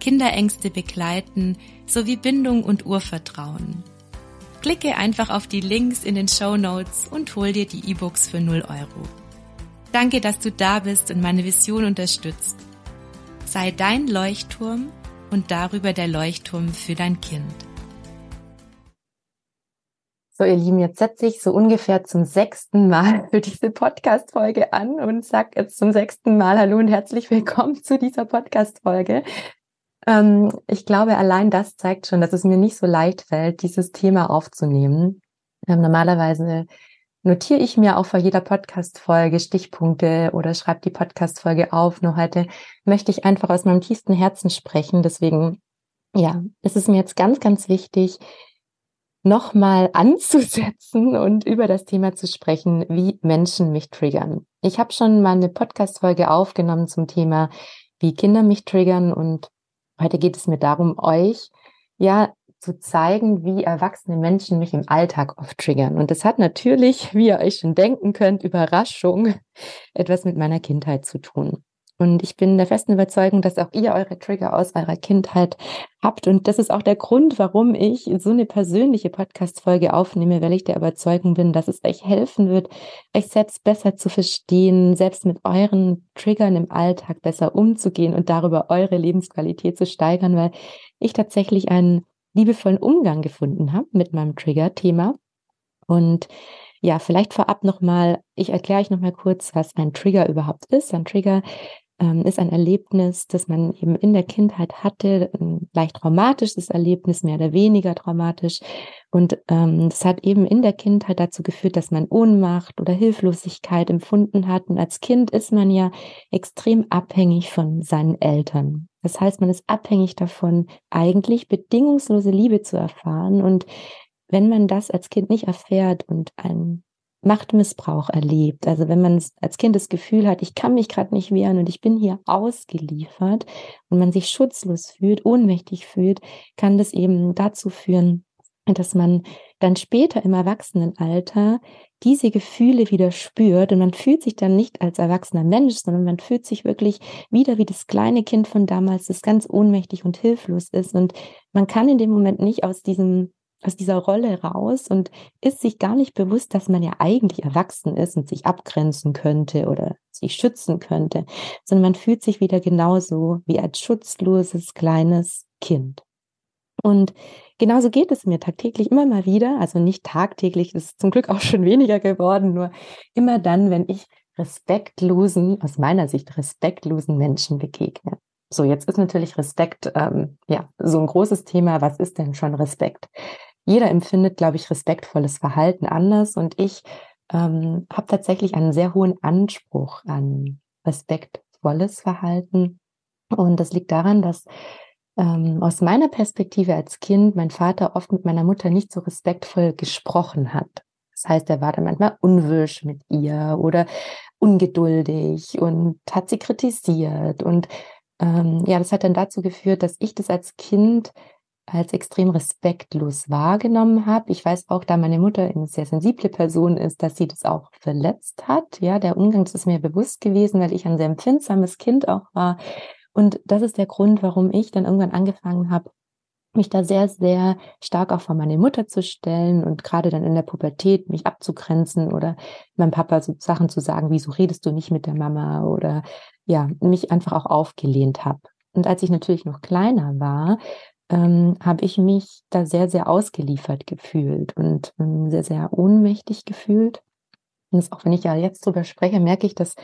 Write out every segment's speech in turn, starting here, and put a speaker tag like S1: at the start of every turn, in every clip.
S1: Kinderängste begleiten sowie Bindung und Urvertrauen. Klicke einfach auf die Links in den Show Notes und hol dir die E-Books für 0 Euro. Danke, dass du da bist und meine Vision unterstützt. Sei dein Leuchtturm und darüber der Leuchtturm für dein Kind.
S2: So, ihr Lieben, jetzt setze ich so ungefähr zum sechsten Mal für diese Podcast-Folge an und sage jetzt zum sechsten Mal Hallo und herzlich willkommen zu dieser Podcast-Folge. Ähm, ich glaube, allein das zeigt schon, dass es mir nicht so leicht fällt, dieses Thema aufzunehmen. Ähm, normalerweise notiere ich mir auch vor jeder Podcast-Folge Stichpunkte oder schreibe die Podcast-Folge auf. Nur heute möchte ich einfach aus meinem tiefsten Herzen sprechen. Deswegen, ja, ist es mir jetzt ganz, ganz wichtig, nochmal anzusetzen und über das Thema zu sprechen, wie Menschen mich triggern. Ich habe schon mal eine Podcast-Folge aufgenommen zum Thema, wie Kinder mich triggern und Heute geht es mir darum, euch ja zu zeigen, wie erwachsene Menschen mich im Alltag oft triggern. Und das hat natürlich, wie ihr euch schon denken könnt, Überraschung, etwas mit meiner Kindheit zu tun. Und ich bin der festen Überzeugung, dass auch ihr eure Trigger aus eurer Kindheit habt. Und das ist auch der Grund, warum ich so eine persönliche Podcast-Folge aufnehme, weil ich der Überzeugung bin, dass es euch helfen wird, euch selbst besser zu verstehen, selbst mit euren Triggern im Alltag besser umzugehen und darüber eure Lebensqualität zu steigern, weil ich tatsächlich einen liebevollen Umgang gefunden habe mit meinem Trigger-Thema. Und ja, vielleicht vorab nochmal, ich erkläre euch nochmal kurz, was ein Trigger überhaupt ist. Ein Trigger ist ein Erlebnis, das man eben in der Kindheit hatte, ein leicht traumatisches Erlebnis, mehr oder weniger traumatisch. Und ähm, das hat eben in der Kindheit dazu geführt, dass man Ohnmacht oder Hilflosigkeit empfunden hat. Und als Kind ist man ja extrem abhängig von seinen Eltern. Das heißt, man ist abhängig davon, eigentlich bedingungslose Liebe zu erfahren. Und wenn man das als Kind nicht erfährt und ein Machtmissbrauch erlebt. Also wenn man als Kind das Gefühl hat, ich kann mich gerade nicht wehren und ich bin hier ausgeliefert und man sich schutzlos fühlt, ohnmächtig fühlt, kann das eben dazu führen, dass man dann später im Erwachsenenalter diese Gefühle wieder spürt und man fühlt sich dann nicht als erwachsener Mensch, sondern man fühlt sich wirklich wieder wie das kleine Kind von damals, das ganz ohnmächtig und hilflos ist und man kann in dem Moment nicht aus diesem aus dieser Rolle raus und ist sich gar nicht bewusst, dass man ja eigentlich erwachsen ist und sich abgrenzen könnte oder sich schützen könnte, sondern man fühlt sich wieder genauso wie als schutzloses kleines Kind. Und genauso geht es mir tagtäglich immer mal wieder, also nicht tagtäglich, ist zum Glück auch schon weniger geworden, nur immer dann, wenn ich respektlosen, aus meiner Sicht respektlosen Menschen begegne. So, jetzt ist natürlich Respekt ähm, ja so ein großes Thema. Was ist denn schon Respekt? Jeder empfindet, glaube ich, respektvolles Verhalten anders und ich ähm, habe tatsächlich einen sehr hohen Anspruch an respektvolles Verhalten. Und das liegt daran, dass ähm, aus meiner Perspektive als Kind mein Vater oft mit meiner Mutter nicht so respektvoll gesprochen hat. Das heißt, er war dann manchmal unwirsch mit ihr oder ungeduldig und hat sie kritisiert. Und ähm, ja, das hat dann dazu geführt, dass ich das als Kind als extrem respektlos wahrgenommen habe. Ich weiß auch, da meine Mutter eine sehr sensible Person ist, dass sie das auch verletzt hat. Ja, der Umgang ist mir bewusst gewesen, weil ich ein sehr empfindsames Kind auch war. Und das ist der Grund, warum ich dann irgendwann angefangen habe, mich da sehr, sehr stark auch vor meine Mutter zu stellen und gerade dann in der Pubertät mich abzugrenzen oder meinem Papa so Sachen zu sagen, wieso redest du nicht mit der Mama oder ja, mich einfach auch aufgelehnt habe. Und als ich natürlich noch kleiner war, ähm, habe ich mich da sehr, sehr ausgeliefert gefühlt und ähm, sehr, sehr ohnmächtig gefühlt. Und auch wenn ich ja jetzt drüber spreche, merke ich, dass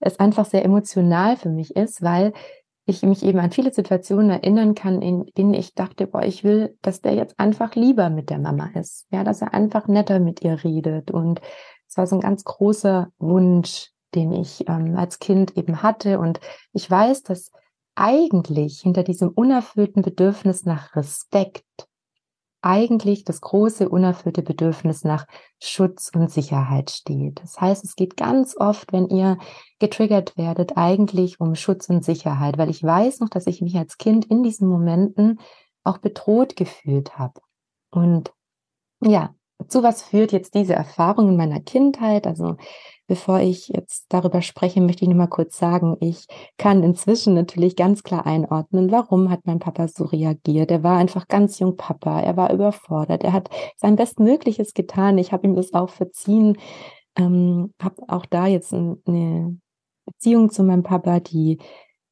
S2: es einfach sehr emotional für mich ist, weil ich mich eben an viele Situationen erinnern kann, in denen ich dachte, boah, ich will, dass der jetzt einfach lieber mit der Mama ist. Ja, dass er einfach netter mit ihr redet. Und es war so ein ganz großer Wunsch, den ich ähm, als Kind eben hatte. Und ich weiß, dass eigentlich hinter diesem unerfüllten Bedürfnis nach Respekt eigentlich das große unerfüllte Bedürfnis nach Schutz und Sicherheit steht. Das heißt, es geht ganz oft, wenn ihr getriggert werdet, eigentlich um Schutz und Sicherheit, weil ich weiß noch, dass ich mich als Kind in diesen Momenten auch bedroht gefühlt habe. Und ja, zu was führt jetzt diese Erfahrung in meiner Kindheit? Also Bevor ich jetzt darüber spreche, möchte ich nur mal kurz sagen, ich kann inzwischen natürlich ganz klar einordnen, warum hat mein Papa so reagiert. Er war einfach ganz jung Papa, er war überfordert, er hat sein Bestmögliches getan. Ich habe ihm das auch verziehen, ähm, habe auch da jetzt eine Beziehung zu meinem Papa, die,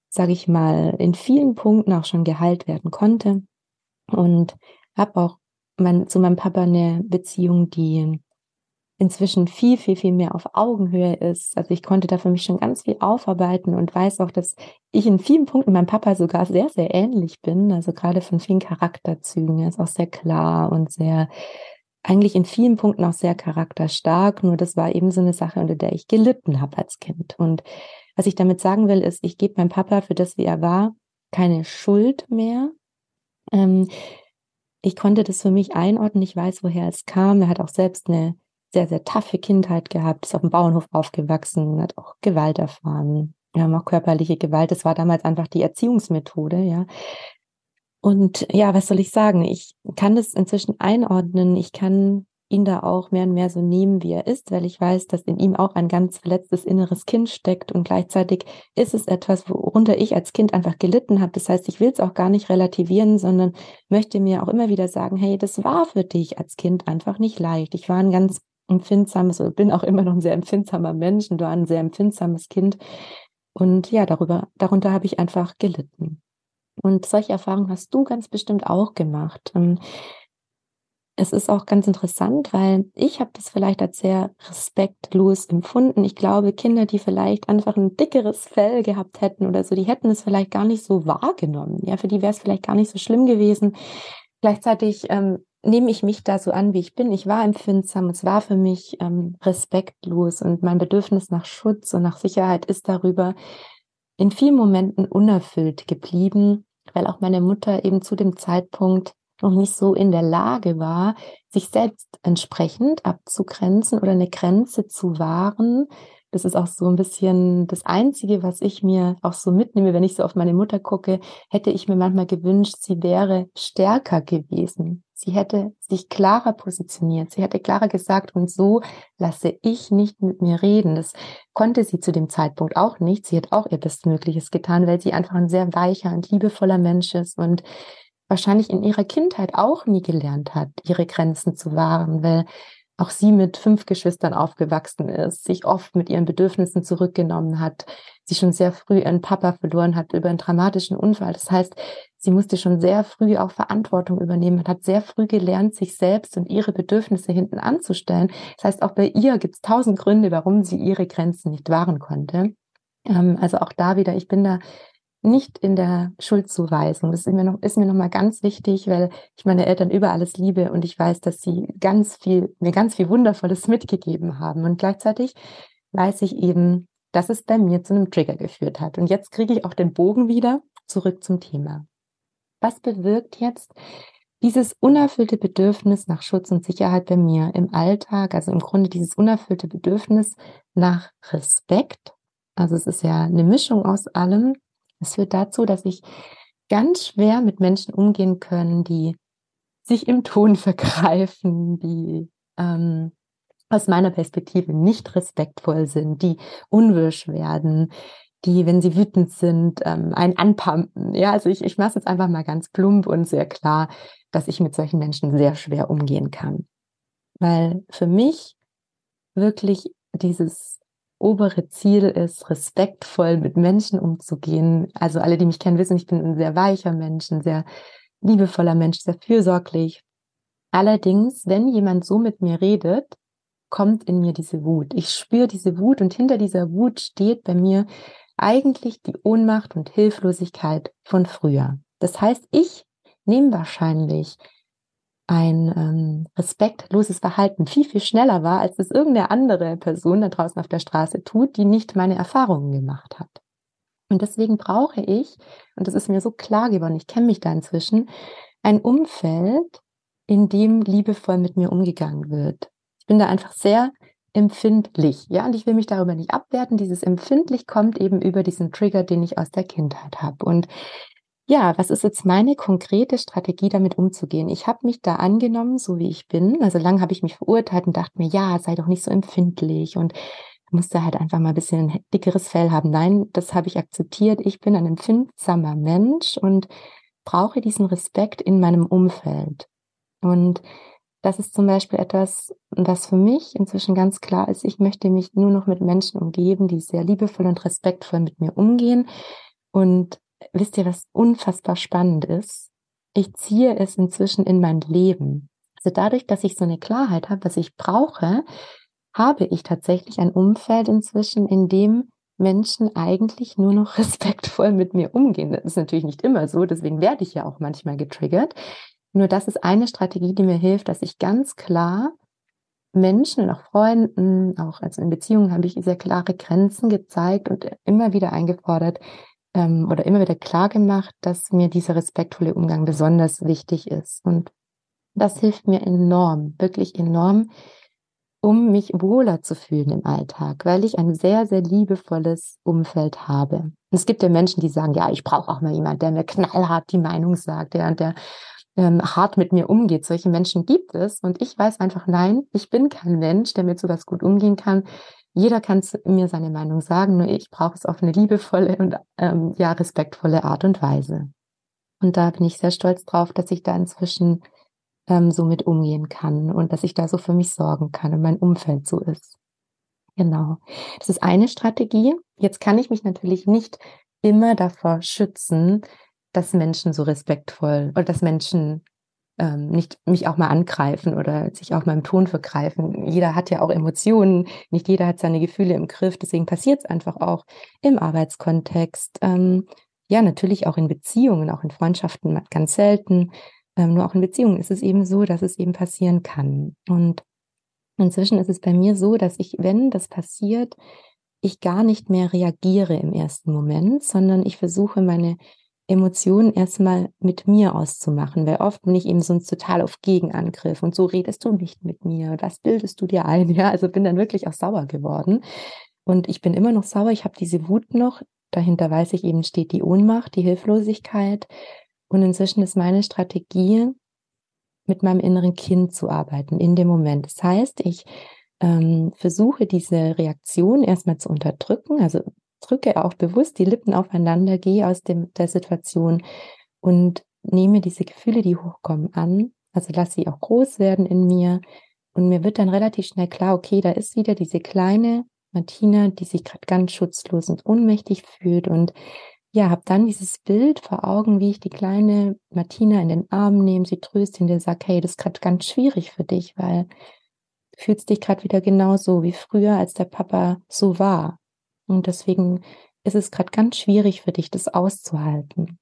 S2: sage ich mal, in vielen Punkten auch schon geheilt werden konnte und habe auch mein, zu meinem Papa eine Beziehung, die inzwischen viel, viel, viel mehr auf Augenhöhe ist. Also ich konnte da für mich schon ganz viel aufarbeiten und weiß auch, dass ich in vielen Punkten meinem Papa sogar sehr, sehr ähnlich bin. Also gerade von vielen Charakterzügen. Er ist auch sehr klar und sehr, eigentlich in vielen Punkten auch sehr charakterstark. Nur das war eben so eine Sache, unter der ich gelitten habe als Kind. Und was ich damit sagen will, ist, ich gebe meinem Papa für das, wie er war, keine Schuld mehr. Ähm, ich konnte das für mich einordnen. Ich weiß, woher es kam. Er hat auch selbst eine sehr, sehr taffe Kindheit gehabt, ist auf dem Bauernhof aufgewachsen, hat auch Gewalt erfahren. Wir haben auch körperliche Gewalt. Das war damals einfach die Erziehungsmethode, ja. Und ja, was soll ich sagen? Ich kann das inzwischen einordnen. Ich kann ihn da auch mehr und mehr so nehmen, wie er ist, weil ich weiß, dass in ihm auch ein ganz verletztes inneres Kind steckt und gleichzeitig ist es etwas, worunter ich als Kind einfach gelitten habe. Das heißt, ich will es auch gar nicht relativieren, sondern möchte mir auch immer wieder sagen, hey, das war für dich als Kind einfach nicht leicht. Ich war ein ganz empfindsames oder bin auch immer noch ein sehr empfindsamer Mensch und war ein sehr empfindsames Kind. Und ja, darüber, darunter habe ich einfach gelitten. Und solche Erfahrungen hast du ganz bestimmt auch gemacht. Und es ist auch ganz interessant, weil ich habe das vielleicht als sehr respektlos empfunden. Ich glaube, Kinder, die vielleicht einfach ein dickeres Fell gehabt hätten oder so, die hätten es vielleicht gar nicht so wahrgenommen. Ja, für die wäre es vielleicht gar nicht so schlimm gewesen. Gleichzeitig ähm, nehme ich mich da so an, wie ich bin. Ich war empfindsam, es war für mich ähm, respektlos und mein Bedürfnis nach Schutz und nach Sicherheit ist darüber in vielen Momenten unerfüllt geblieben, weil auch meine Mutter eben zu dem Zeitpunkt noch nicht so in der Lage war, sich selbst entsprechend abzugrenzen oder eine Grenze zu wahren, das ist auch so ein bisschen das Einzige, was ich mir auch so mitnehme, wenn ich so auf meine Mutter gucke, hätte ich mir manchmal gewünscht, sie wäre stärker gewesen. Sie hätte sich klarer positioniert. Sie hätte klarer gesagt, und so lasse ich nicht mit mir reden. Das konnte sie zu dem Zeitpunkt auch nicht. Sie hat auch ihr Bestmögliches getan, weil sie einfach ein sehr weicher und liebevoller Mensch ist und wahrscheinlich in ihrer Kindheit auch nie gelernt hat, ihre Grenzen zu wahren, weil auch sie mit fünf Geschwistern aufgewachsen ist, sich oft mit ihren Bedürfnissen zurückgenommen hat, sie schon sehr früh ihren Papa verloren hat über einen dramatischen Unfall. Das heißt, sie musste schon sehr früh auch Verantwortung übernehmen und hat sehr früh gelernt, sich selbst und ihre Bedürfnisse hinten anzustellen. Das heißt, auch bei ihr gibt es tausend Gründe, warum sie ihre Grenzen nicht wahren konnte. Ähm, also auch da wieder, ich bin da nicht in der Schuldzuweisung. Das ist mir noch, ist mir noch mal ganz wichtig, weil ich meine Eltern über alles liebe und ich weiß, dass sie ganz viel, mir ganz viel Wundervolles mitgegeben haben. Und gleichzeitig weiß ich eben, dass es bei mir zu einem Trigger geführt hat. Und jetzt kriege ich auch den Bogen wieder zurück zum Thema. Was bewirkt jetzt dieses unerfüllte Bedürfnis nach Schutz und Sicherheit bei mir im Alltag? Also im Grunde dieses unerfüllte Bedürfnis nach Respekt. Also es ist ja eine Mischung aus allem es führt dazu, dass ich ganz schwer mit Menschen umgehen können, die sich im Ton vergreifen, die ähm, aus meiner Perspektive nicht respektvoll sind, die unwirsch werden, die, wenn sie wütend sind, ähm, einen anpumpen. Ja, also ich, ich mache es jetzt einfach mal ganz plump und sehr klar, dass ich mit solchen Menschen sehr schwer umgehen kann. Weil für mich wirklich dieses obere Ziel ist, respektvoll mit Menschen umzugehen. Also alle, die mich kennen, wissen, ich bin ein sehr weicher Mensch, ein sehr liebevoller Mensch, sehr fürsorglich. Allerdings, wenn jemand so mit mir redet, kommt in mir diese Wut. Ich spüre diese Wut und hinter dieser Wut steht bei mir eigentlich die Ohnmacht und Hilflosigkeit von früher. Das heißt, ich nehme wahrscheinlich ein ähm, respektloses Verhalten viel, viel schneller war, als es irgendeine andere Person da draußen auf der Straße tut, die nicht meine Erfahrungen gemacht hat. Und deswegen brauche ich, und das ist mir so klar geworden, ich kenne mich da inzwischen, ein Umfeld, in dem liebevoll mit mir umgegangen wird. Ich bin da einfach sehr empfindlich, ja, und ich will mich darüber nicht abwerten. Dieses empfindlich kommt eben über diesen Trigger, den ich aus der Kindheit habe. Und ja, was ist jetzt meine konkrete Strategie, damit umzugehen? Ich habe mich da angenommen, so wie ich bin. Also lang habe ich mich verurteilt und dachte mir, ja, sei doch nicht so empfindlich und musste halt einfach mal ein bisschen dickeres Fell haben. Nein, das habe ich akzeptiert. Ich bin ein empfindsamer Mensch und brauche diesen Respekt in meinem Umfeld. Und das ist zum Beispiel etwas, was für mich inzwischen ganz klar ist. Ich möchte mich nur noch mit Menschen umgeben, die sehr liebevoll und respektvoll mit mir umgehen. Und wisst ihr, was unfassbar spannend ist? Ich ziehe es inzwischen in mein Leben. Also dadurch, dass ich so eine Klarheit habe, was ich brauche, habe ich tatsächlich ein Umfeld inzwischen, in dem Menschen eigentlich nur noch respektvoll mit mir umgehen. Das ist natürlich nicht immer so, deswegen werde ich ja auch manchmal getriggert. Nur das ist eine Strategie, die mir hilft, dass ich ganz klar Menschen und auch Freunden, auch also in Beziehungen habe ich sehr klare Grenzen gezeigt und immer wieder eingefordert, ähm, oder immer wieder klar gemacht, dass mir dieser respektvolle Umgang besonders wichtig ist. Und das hilft mir enorm, wirklich enorm, um mich wohler zu fühlen im Alltag, weil ich ein sehr, sehr liebevolles Umfeld habe. Und es gibt ja Menschen, die sagen, ja, ich brauche auch mal jemand, der mir knallhart die Meinung sagt, der, der ähm, hart mit mir umgeht. Solche Menschen gibt es und ich weiß einfach, nein, ich bin kein Mensch, der mit sowas gut umgehen kann. Jeder kann mir seine Meinung sagen, nur ich brauche es auf eine liebevolle und ähm, ja respektvolle Art und Weise. Und da bin ich sehr stolz drauf, dass ich da inzwischen ähm, so mit umgehen kann und dass ich da so für mich sorgen kann und mein Umfeld so ist. Genau. Das ist eine Strategie. Jetzt kann ich mich natürlich nicht immer davor schützen, dass Menschen so respektvoll oder dass Menschen ähm, nicht mich auch mal angreifen oder sich auch im Ton vergreifen. Jeder hat ja auch Emotionen, nicht jeder hat seine Gefühle im Griff, deswegen passiert es einfach auch im Arbeitskontext. Ähm, ja, natürlich auch in Beziehungen, auch in Freundschaften ganz selten. Ähm, nur auch in Beziehungen ist es eben so, dass es eben passieren kann. Und inzwischen ist es bei mir so, dass ich, wenn das passiert, ich gar nicht mehr reagiere im ersten Moment, sondern ich versuche meine Emotionen erstmal mit mir auszumachen, weil oft bin ich eben sonst total auf Gegenangriff und so redest du nicht mit mir, was bildest du dir ein, ja, also bin dann wirklich auch sauer geworden und ich bin immer noch sauer, ich habe diese Wut noch, dahinter weiß ich eben steht die Ohnmacht, die Hilflosigkeit und inzwischen ist meine Strategie, mit meinem inneren Kind zu arbeiten in dem Moment. Das heißt, ich ähm, versuche diese Reaktion erstmal zu unterdrücken, also drücke auch bewusst die Lippen aufeinander, gehe aus dem, der Situation und nehme diese Gefühle, die hochkommen, an. Also lasse sie auch groß werden in mir. Und mir wird dann relativ schnell klar, okay, da ist wieder diese kleine Martina, die sich gerade ganz schutzlos und ohnmächtig fühlt. Und ja, habe dann dieses Bild vor Augen, wie ich die kleine Martina in den Arm nehme, sie tröste und dir sage, hey, das ist gerade ganz schwierig für dich, weil du fühlst dich gerade wieder genauso wie früher, als der Papa so war. Und deswegen ist es gerade ganz schwierig für dich, das auszuhalten.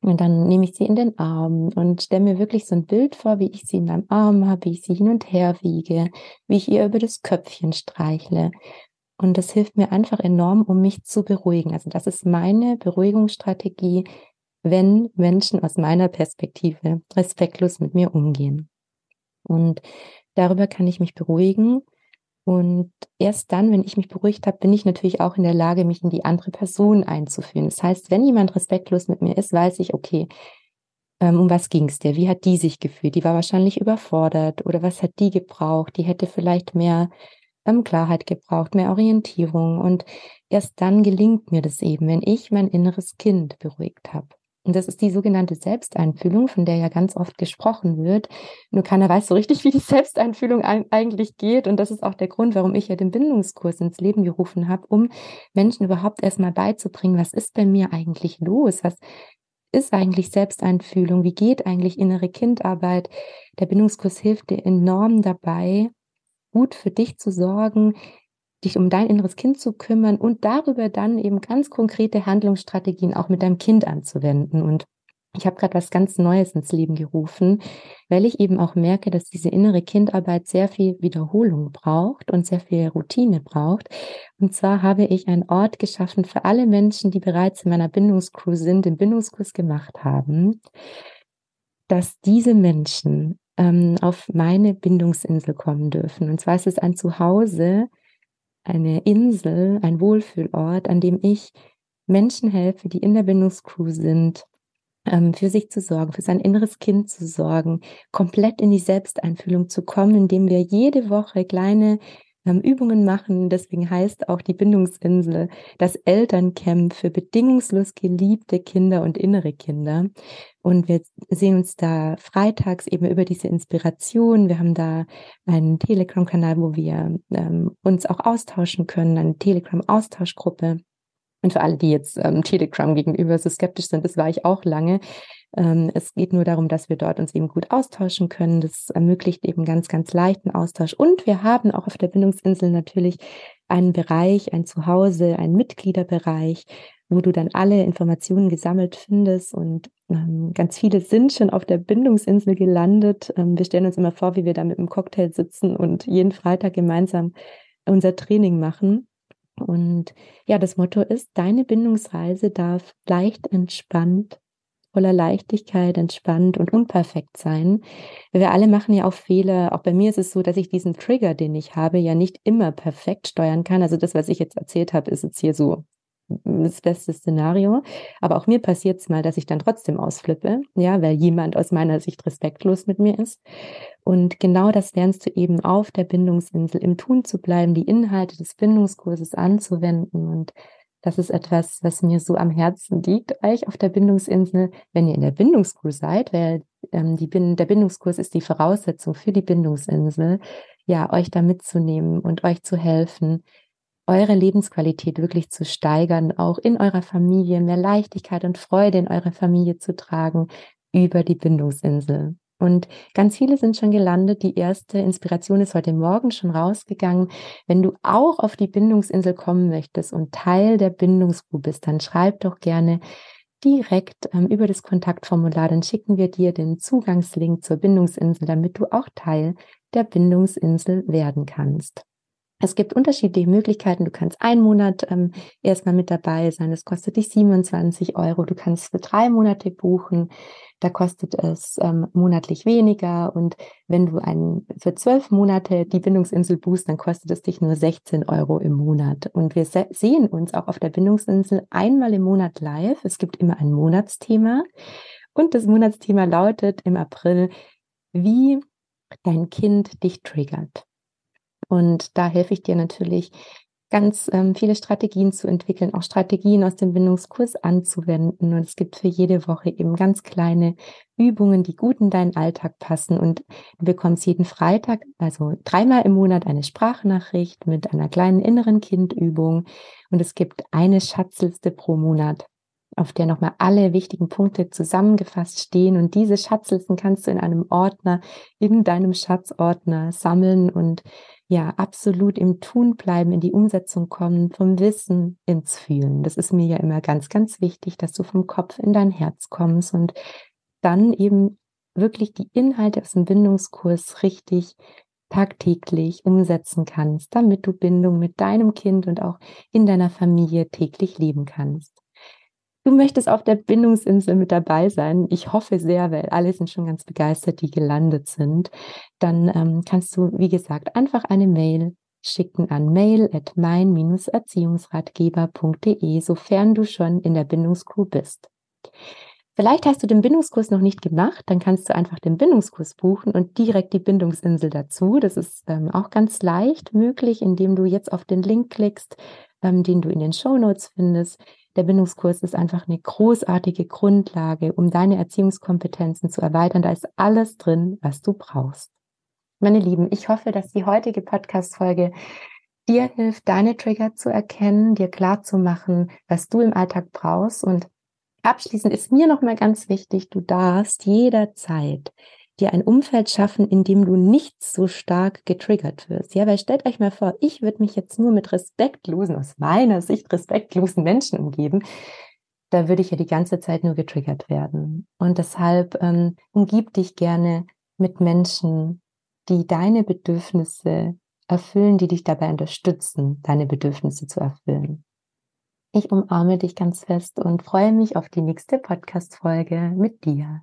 S2: Und dann nehme ich sie in den Arm und stelle mir wirklich so ein Bild vor, wie ich sie in meinem Arm habe, wie ich sie hin und her wiege, wie ich ihr über das Köpfchen streichle. Und das hilft mir einfach enorm, um mich zu beruhigen. Also das ist meine Beruhigungsstrategie, wenn Menschen aus meiner Perspektive respektlos mit mir umgehen. Und darüber kann ich mich beruhigen und erst dann, wenn ich mich beruhigt habe, bin ich natürlich auch in der Lage, mich in die andere Person einzuführen. Das heißt, wenn jemand respektlos mit mir ist, weiß ich, okay, ähm, um was ging es dir? Wie hat die sich gefühlt? Die war wahrscheinlich überfordert oder was hat die gebraucht? Die hätte vielleicht mehr ähm, Klarheit gebraucht, mehr Orientierung. Und erst dann gelingt mir das eben, wenn ich mein inneres Kind beruhigt habe. Und das ist die sogenannte Selbsteinfühlung, von der ja ganz oft gesprochen wird. Nur keiner weiß so richtig, wie die Selbsteinfühlung eigentlich geht. Und das ist auch der Grund, warum ich ja den Bindungskurs ins Leben gerufen habe, um Menschen überhaupt erstmal beizubringen, was ist bei mir eigentlich los? Was ist eigentlich Selbsteinfühlung? Wie geht eigentlich innere Kindarbeit? Der Bindungskurs hilft dir enorm dabei, gut für dich zu sorgen, dich um dein inneres Kind zu kümmern und darüber dann eben ganz konkrete Handlungsstrategien auch mit deinem Kind anzuwenden. Und ich habe gerade was ganz Neues ins Leben gerufen, weil ich eben auch merke, dass diese innere Kindarbeit sehr viel Wiederholung braucht und sehr viel Routine braucht. Und zwar habe ich einen Ort geschaffen für alle Menschen, die bereits in meiner Bindungscrew sind, den Bindungskurs gemacht haben, dass diese Menschen ähm, auf meine Bindungsinsel kommen dürfen. Und zwar ist es ein Zuhause, eine Insel, ein Wohlfühlort, an dem ich Menschen helfe, die in der Bindungscrew sind, ähm, für sich zu sorgen, für sein inneres Kind zu sorgen, komplett in die Selbsteinfühlung zu kommen, indem wir jede Woche kleine ähm, Übungen machen. Deswegen heißt auch die Bindungsinsel das Elterncamp für bedingungslos geliebte Kinder und innere Kinder. Und wir sehen uns da freitags eben über diese Inspiration. Wir haben da einen Telegram-Kanal, wo wir ähm, uns auch austauschen können, eine Telegram-Austauschgruppe. Und für alle, die jetzt ähm, Telegram gegenüber so skeptisch sind, das war ich auch lange. Ähm, es geht nur darum, dass wir dort uns eben gut austauschen können. Das ermöglicht eben ganz, ganz leichten Austausch. Und wir haben auch auf der Bindungsinsel natürlich einen Bereich, ein Zuhause, einen Mitgliederbereich, wo du dann alle Informationen gesammelt findest. Und ähm, ganz viele sind schon auf der Bindungsinsel gelandet. Ähm, wir stellen uns immer vor, wie wir da mit einem Cocktail sitzen und jeden Freitag gemeinsam unser Training machen. Und ja, das Motto ist, deine Bindungsreise darf leicht entspannt, voller Leichtigkeit, entspannt und unperfekt sein. Wir alle machen ja auch Fehler. Auch bei mir ist es so, dass ich diesen Trigger, den ich habe, ja nicht immer perfekt steuern kann. Also das, was ich jetzt erzählt habe, ist jetzt hier so das beste Szenario. Aber auch mir passiert es mal, dass ich dann trotzdem ausflippe, ja, weil jemand aus meiner Sicht respektlos mit mir ist. Und genau das lernst du eben auf der Bindungsinsel, im Tun zu bleiben, die Inhalte des Bindungskurses anzuwenden. Und das ist etwas, was mir so am Herzen liegt, euch auf der Bindungsinsel, wenn ihr in der Bindungskurs seid, weil ähm, die, der Bindungskurs ist die Voraussetzung für die Bindungsinsel, ja, euch da mitzunehmen und euch zu helfen, eure Lebensqualität wirklich zu steigern, auch in eurer Familie mehr Leichtigkeit und Freude in eurer Familie zu tragen über die Bindungsinsel. Und ganz viele sind schon gelandet. Die erste Inspiration ist heute Morgen schon rausgegangen. Wenn du auch auf die Bindungsinsel kommen möchtest und Teil der Bindungsgruppe bist, dann schreib doch gerne direkt ähm, über das Kontaktformular. Dann schicken wir dir den Zugangslink zur Bindungsinsel, damit du auch Teil der Bindungsinsel werden kannst. Es gibt unterschiedliche Möglichkeiten. Du kannst einen Monat ähm, erstmal mit dabei sein. Das kostet dich 27 Euro. Du kannst für drei Monate buchen. Da kostet es ähm, monatlich weniger. Und wenn du einen, für zwölf Monate die Bindungsinsel buchst, dann kostet es dich nur 16 Euro im Monat. Und wir se sehen uns auch auf der Bindungsinsel einmal im Monat live. Es gibt immer ein Monatsthema. Und das Monatsthema lautet im April, wie dein Kind dich triggert. Und da helfe ich dir natürlich, ganz ähm, viele Strategien zu entwickeln, auch Strategien aus dem Bindungskurs anzuwenden. Und es gibt für jede Woche eben ganz kleine Übungen, die gut in deinen Alltag passen. Und du bekommst jeden Freitag, also dreimal im Monat, eine Sprachnachricht mit einer kleinen inneren Kindübung. Und es gibt eine Schatzliste pro Monat auf der nochmal alle wichtigen Punkte zusammengefasst stehen. Und diese Schatzlisten kannst du in einem Ordner, in deinem Schatzordner sammeln und ja, absolut im Tun bleiben, in die Umsetzung kommen, vom Wissen ins Fühlen. Das ist mir ja immer ganz, ganz wichtig, dass du vom Kopf in dein Herz kommst und dann eben wirklich die Inhalte aus dem Bindungskurs richtig tagtäglich umsetzen kannst, damit du Bindung mit deinem Kind und auch in deiner Familie täglich leben kannst. Du möchtest auf der Bindungsinsel mit dabei sein. Ich hoffe sehr, weil alle sind schon ganz begeistert, die gelandet sind. Dann ähm, kannst du, wie gesagt, einfach eine Mail schicken an mail at mein-erziehungsratgeber.de, sofern du schon in der Bindungscrew bist. Vielleicht hast du den Bindungskurs noch nicht gemacht, dann kannst du einfach den Bindungskurs buchen und direkt die Bindungsinsel dazu. Das ist ähm, auch ganz leicht möglich, indem du jetzt auf den Link klickst, ähm, den du in den Show Notes findest. Der Bindungskurs ist einfach eine großartige Grundlage, um deine Erziehungskompetenzen zu erweitern. Da ist alles drin, was du brauchst. Meine Lieben, ich hoffe, dass die heutige Podcast-Folge dir hilft, deine Trigger zu erkennen, dir klar zu machen, was du im Alltag brauchst und Abschließend ist mir noch mal ganz wichtig, du darfst jederzeit dir ein Umfeld schaffen, in dem du nicht so stark getriggert wirst. Ja, weil stellt euch mal vor, ich würde mich jetzt nur mit respektlosen, aus meiner Sicht respektlosen Menschen umgeben. Da würde ich ja die ganze Zeit nur getriggert werden. Und deshalb ähm, umgib dich gerne mit Menschen, die deine Bedürfnisse erfüllen, die dich dabei unterstützen, deine Bedürfnisse zu erfüllen. Ich umarme dich ganz fest und freue mich auf die nächste Podcast-Folge mit dir.